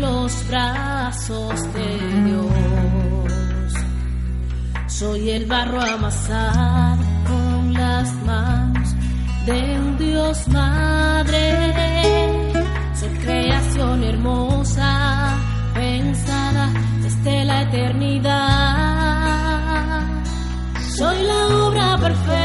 los brazos de Dios. Soy el barro amasado con las manos de un Dios Madre. Soy creación hermosa, pensada desde la eternidad. Soy la obra perfecta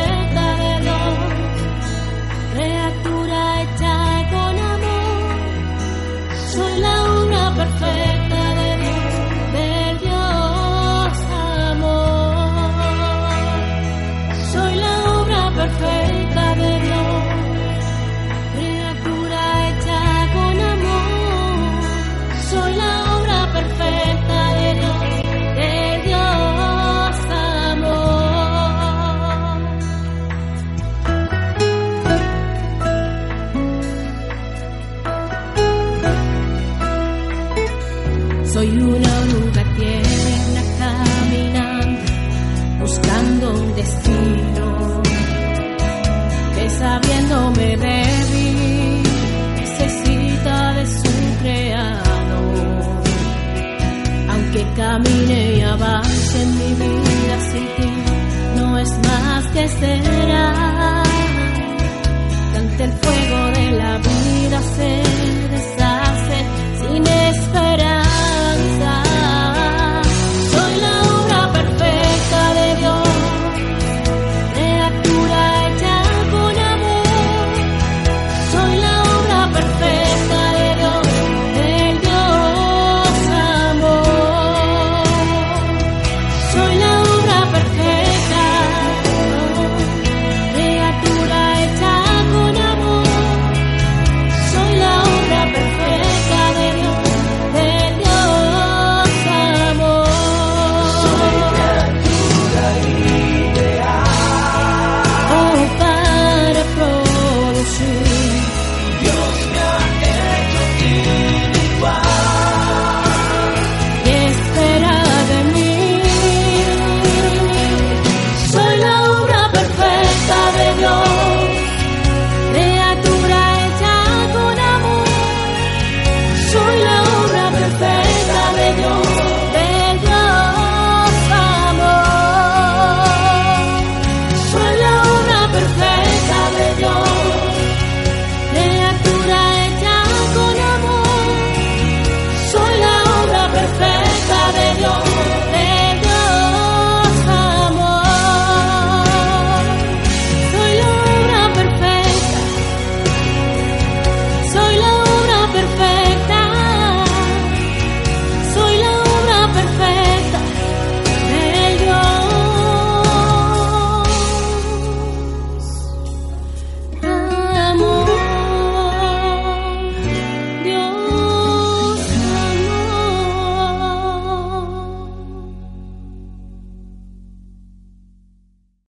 so you know